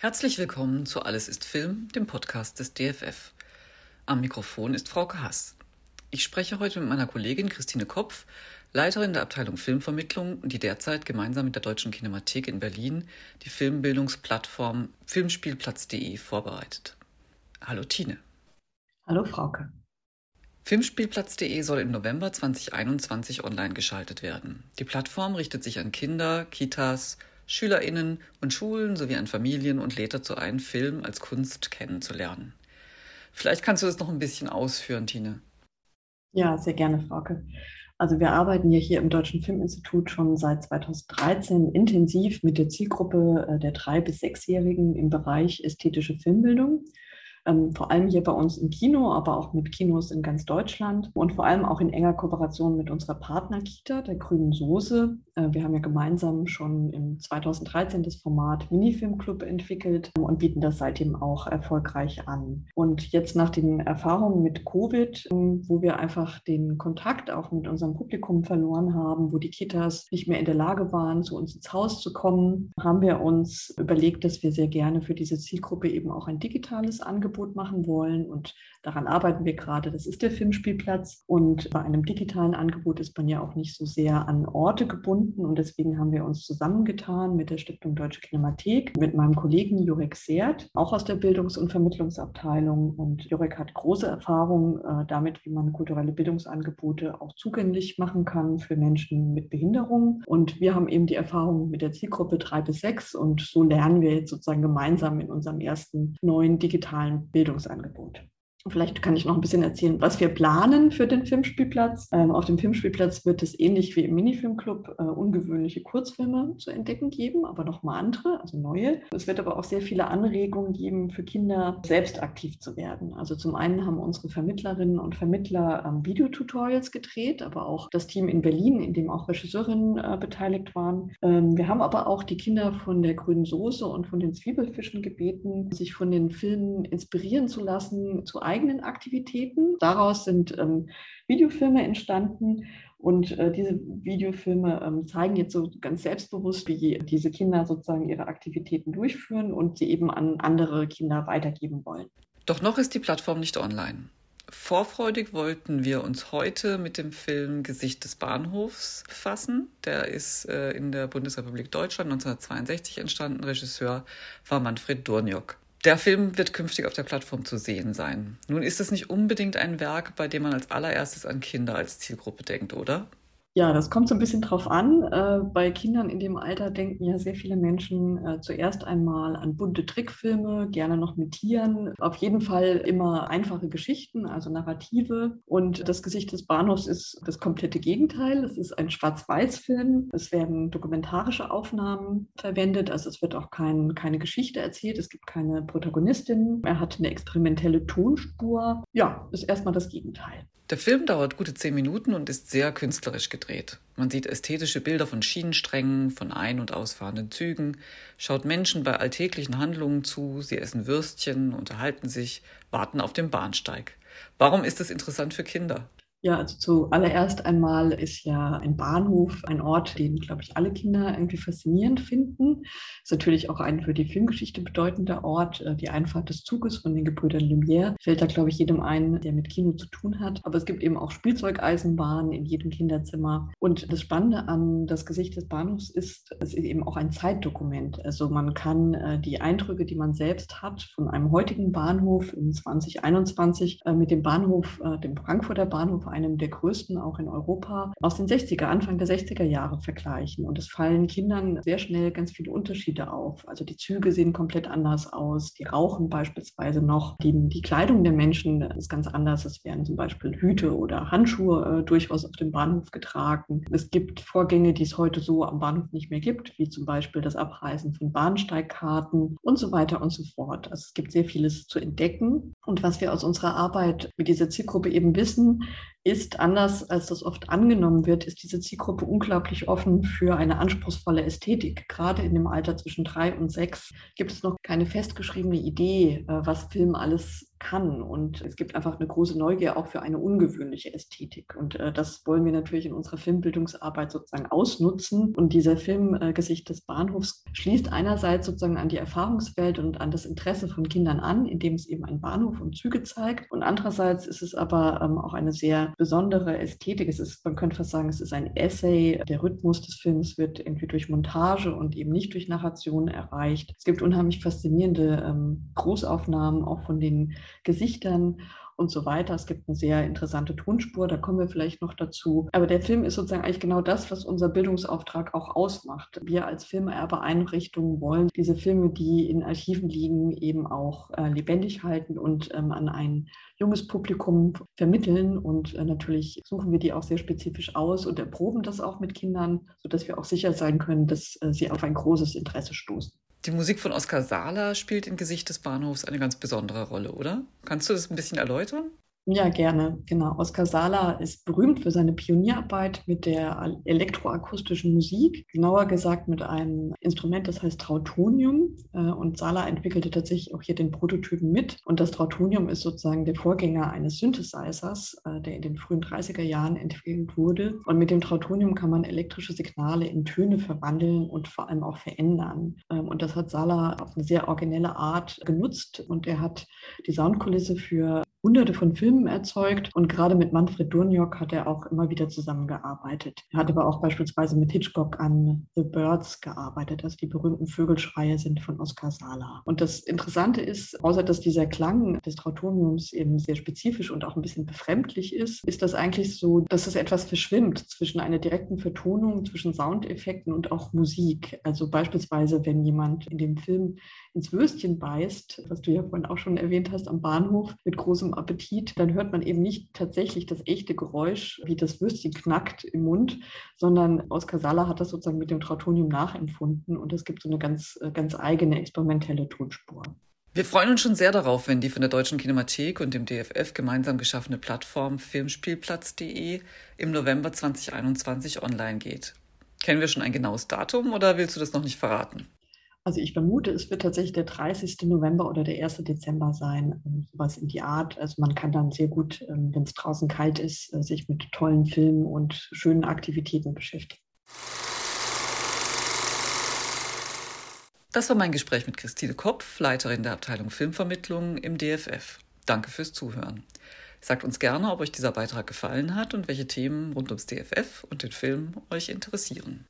Herzlich willkommen zu Alles ist Film, dem Podcast des DFF. Am Mikrofon ist Frau Haas. Ich spreche heute mit meiner Kollegin Christine Kopf, Leiterin der Abteilung Filmvermittlung, die derzeit gemeinsam mit der Deutschen Kinemathek in Berlin die Filmbildungsplattform Filmspielplatz.de vorbereitet. Hallo Tine. Hallo Frauke. Filmspielplatz.de soll im November 2021 online geschaltet werden. Die Plattform richtet sich an Kinder, Kitas, SchülerInnen und Schulen sowie an Familien und lädt dazu ein, Film als Kunst kennenzulernen. Vielleicht kannst du das noch ein bisschen ausführen, Tine. Ja, sehr gerne, Frauke. Also wir arbeiten ja hier im Deutschen Filminstitut schon seit 2013 intensiv mit der Zielgruppe äh, der drei- bis sechsjährigen im Bereich ästhetische Filmbildung ähm, vor allem hier bei uns im Kino, aber auch mit Kinos in ganz Deutschland und vor allem auch in enger Kooperation mit unserer Partnerkita, der Grünen Soße. Äh, wir haben ja gemeinsam schon im 2013 das Format Minifilmclub entwickelt ähm, und bieten das seitdem auch erfolgreich an. Und jetzt nach den Erfahrungen mit Covid, ähm, wo wir einfach den Kontakt auch mit unserem Publikum verloren haben, wo die Kitas nicht mehr in der Lage waren, zu uns ins Haus zu kommen, haben wir uns überlegt, dass wir sehr gerne für diese Zielgruppe eben auch ein digitales Angebot Angebot machen wollen. Und daran arbeiten wir gerade. Das ist der Filmspielplatz. Und bei einem digitalen Angebot ist man ja auch nicht so sehr an Orte gebunden. Und deswegen haben wir uns zusammengetan mit der Stiftung Deutsche Kinemathek, mit meinem Kollegen Jurek Seert, auch aus der Bildungs- und Vermittlungsabteilung. Und Jurek hat große Erfahrung äh, damit, wie man kulturelle Bildungsangebote auch zugänglich machen kann für Menschen mit Behinderung. Und wir haben eben die Erfahrung mit der Zielgruppe drei bis sechs. Und so lernen wir jetzt sozusagen gemeinsam in unserem ersten neuen digitalen Bildungsangebot. Vielleicht kann ich noch ein bisschen erzählen, was wir planen für den Filmspielplatz. Ähm, auf dem Filmspielplatz wird es ähnlich wie im Minifilmclub äh, ungewöhnliche Kurzfilme zu entdecken geben, aber nochmal andere, also neue. Es wird aber auch sehr viele Anregungen geben für Kinder, selbst aktiv zu werden. Also zum einen haben unsere Vermittlerinnen und Vermittler ähm, Videotutorials gedreht, aber auch das Team in Berlin, in dem auch Regisseurinnen äh, beteiligt waren. Ähm, wir haben aber auch die Kinder von der grünen Soße und von den Zwiebelfischen gebeten, sich von den Filmen inspirieren zu lassen, zu eigenen Aktivitäten. Daraus sind ähm, Videofilme entstanden und äh, diese Videofilme ähm, zeigen jetzt so ganz selbstbewusst, wie diese Kinder sozusagen ihre Aktivitäten durchführen und sie eben an andere Kinder weitergeben wollen. Doch noch ist die Plattform nicht online. Vorfreudig wollten wir uns heute mit dem Film Gesicht des Bahnhofs befassen. Der ist äh, in der Bundesrepublik Deutschland 1962 entstanden. Regisseur war Manfred Dorniok. Der Film wird künftig auf der Plattform zu sehen sein. Nun ist es nicht unbedingt ein Werk, bei dem man als allererstes an Kinder als Zielgruppe denkt, oder? Ja, das kommt so ein bisschen drauf an. Äh, bei Kindern in dem Alter denken ja sehr viele Menschen äh, zuerst einmal an bunte Trickfilme, gerne noch mit Tieren. Auf jeden Fall immer einfache Geschichten, also Narrative. Und das Gesicht des Bahnhofs ist das komplette Gegenteil. Es ist ein Schwarz-Weiß-Film. Es werden dokumentarische Aufnahmen verwendet. Also es wird auch kein, keine Geschichte erzählt. Es gibt keine Protagonistin. Er hat eine experimentelle Tonspur. Ja, ist erstmal das Gegenteil. Der Film dauert gute zehn Minuten und ist sehr künstlerisch gedreht. Man sieht ästhetische Bilder von Schienensträngen, von ein- und ausfahrenden Zügen, schaut Menschen bei alltäglichen Handlungen zu, sie essen Würstchen, unterhalten sich, warten auf dem Bahnsteig. Warum ist es interessant für Kinder? Ja, also zuallererst einmal ist ja ein Bahnhof ein Ort, den, glaube ich, alle Kinder irgendwie faszinierend finden. Ist natürlich auch ein für die Filmgeschichte bedeutender Ort. Äh, die Einfahrt des Zuges von den Gebrüdern Lumière fällt da, glaube ich, jedem ein, der mit Kino zu tun hat. Aber es gibt eben auch Spielzeugeisenbahnen in jedem Kinderzimmer. Und das Spannende an das Gesicht des Bahnhofs ist, es ist eben auch ein Zeitdokument. Also man kann äh, die Eindrücke, die man selbst hat von einem heutigen Bahnhof in 2021 äh, mit dem Bahnhof, dem Frankfurter Bahnhof einem der größten auch in Europa, aus den 60er, Anfang der 60er Jahre vergleichen. Und es fallen Kindern sehr schnell ganz viele Unterschiede auf. Also die Züge sehen komplett anders aus, die rauchen beispielsweise noch. Die, die Kleidung der Menschen ist ganz anders. Es werden zum Beispiel Hüte oder Handschuhe äh, durchaus auf dem Bahnhof getragen. Es gibt Vorgänge, die es heute so am Bahnhof nicht mehr gibt, wie zum Beispiel das Abreißen von Bahnsteigkarten und so weiter und so fort. Also es gibt sehr vieles zu entdecken. Und was wir aus unserer Arbeit mit dieser Zielgruppe eben wissen, ist, anders als das oft angenommen wird, ist diese Zielgruppe unglaublich offen für eine anspruchsvolle Ästhetik. Gerade in dem Alter zwischen drei und sechs gibt es noch keine festgeschriebene Idee, äh, was Film alles kann. Und es gibt einfach eine große Neugier auch für eine ungewöhnliche Ästhetik. Und äh, das wollen wir natürlich in unserer Filmbildungsarbeit sozusagen ausnutzen. Und dieser Film äh, Gesicht des Bahnhofs schließt einerseits sozusagen an die Erfahrungswelt und an das Interesse von Kindern an, indem es eben einen Bahnhof und Züge zeigt. Und andererseits ist es aber ähm, auch eine sehr besondere Ästhetik. Es ist, man könnte fast sagen, es ist ein Essay. Der Rhythmus des Films wird irgendwie durch Montage und eben nicht durch Narration erreicht. Es gibt unheimlich faszinierende ähm, Großaufnahmen auch von den Gesichtern und so weiter. Es gibt eine sehr interessante Tonspur, da kommen wir vielleicht noch dazu. Aber der Film ist sozusagen eigentlich genau das, was unser Bildungsauftrag auch ausmacht. Wir als Filmerbe-Einrichtungen wollen diese Filme, die in Archiven liegen, eben auch äh, lebendig halten und ähm, an ein junges Publikum vermitteln. Und äh, natürlich suchen wir die auch sehr spezifisch aus und erproben das auch mit Kindern, sodass wir auch sicher sein können, dass äh, sie auf ein großes Interesse stoßen. Die Musik von Oskar Sala spielt im Gesicht des Bahnhofs eine ganz besondere Rolle, oder? Kannst du das ein bisschen erläutern? Ja, gerne. Genau. Oskar Sala ist berühmt für seine Pionierarbeit mit der elektroakustischen Musik, genauer gesagt mit einem Instrument, das heißt Trautonium. Äh, und Sala entwickelte tatsächlich auch hier den Prototypen mit. Und das Trautonium ist sozusagen der Vorgänger eines Synthesizers, äh, der in den frühen 30er Jahren entwickelt wurde. Und mit dem Trautonium kann man elektrische Signale in Töne verwandeln und vor allem auch verändern. Ähm, und das hat Sala auf eine sehr originelle Art genutzt. Und er hat die Soundkulisse für hunderte von Filmen erzeugt und gerade mit Manfred Durniok hat er auch immer wieder zusammengearbeitet. Er hat aber auch beispielsweise mit Hitchcock an The Birds gearbeitet, also die berühmten Vögelschreie sind von Oskar Sala. Und das Interessante ist, außer dass dieser Klang des Trautoniums eben sehr spezifisch und auch ein bisschen befremdlich ist, ist das eigentlich so, dass es etwas verschwimmt zwischen einer direkten Vertonung, zwischen Soundeffekten und auch Musik. Also beispielsweise, wenn jemand in dem Film ins Würstchen beißt, was du ja vorhin auch schon erwähnt hast, am Bahnhof mit großem Appetit, dann hört man eben nicht tatsächlich das echte Geräusch, wie das Würstchen knackt im Mund, sondern Oskar Sala hat das sozusagen mit dem Trautonium nachempfunden und es gibt so eine ganz, äh, ganz eigene experimentelle Tonspur. Wir freuen uns schon sehr darauf, wenn die von der Deutschen Kinemathek und dem DFF gemeinsam geschaffene Plattform filmspielplatz.de im November 2021 online geht. Kennen wir schon ein genaues Datum oder willst du das noch nicht verraten? Also ich vermute, es wird tatsächlich der 30. November oder der 1. Dezember sein, ähm, sowas in die Art. Also man kann dann sehr gut, ähm, wenn es draußen kalt ist, äh, sich mit tollen Filmen und schönen Aktivitäten beschäftigen. Das war mein Gespräch mit Christine Kopf, Leiterin der Abteilung Filmvermittlung im DFF. Danke fürs Zuhören. Sagt uns gerne, ob euch dieser Beitrag gefallen hat und welche Themen rund ums DFF und den Film euch interessieren.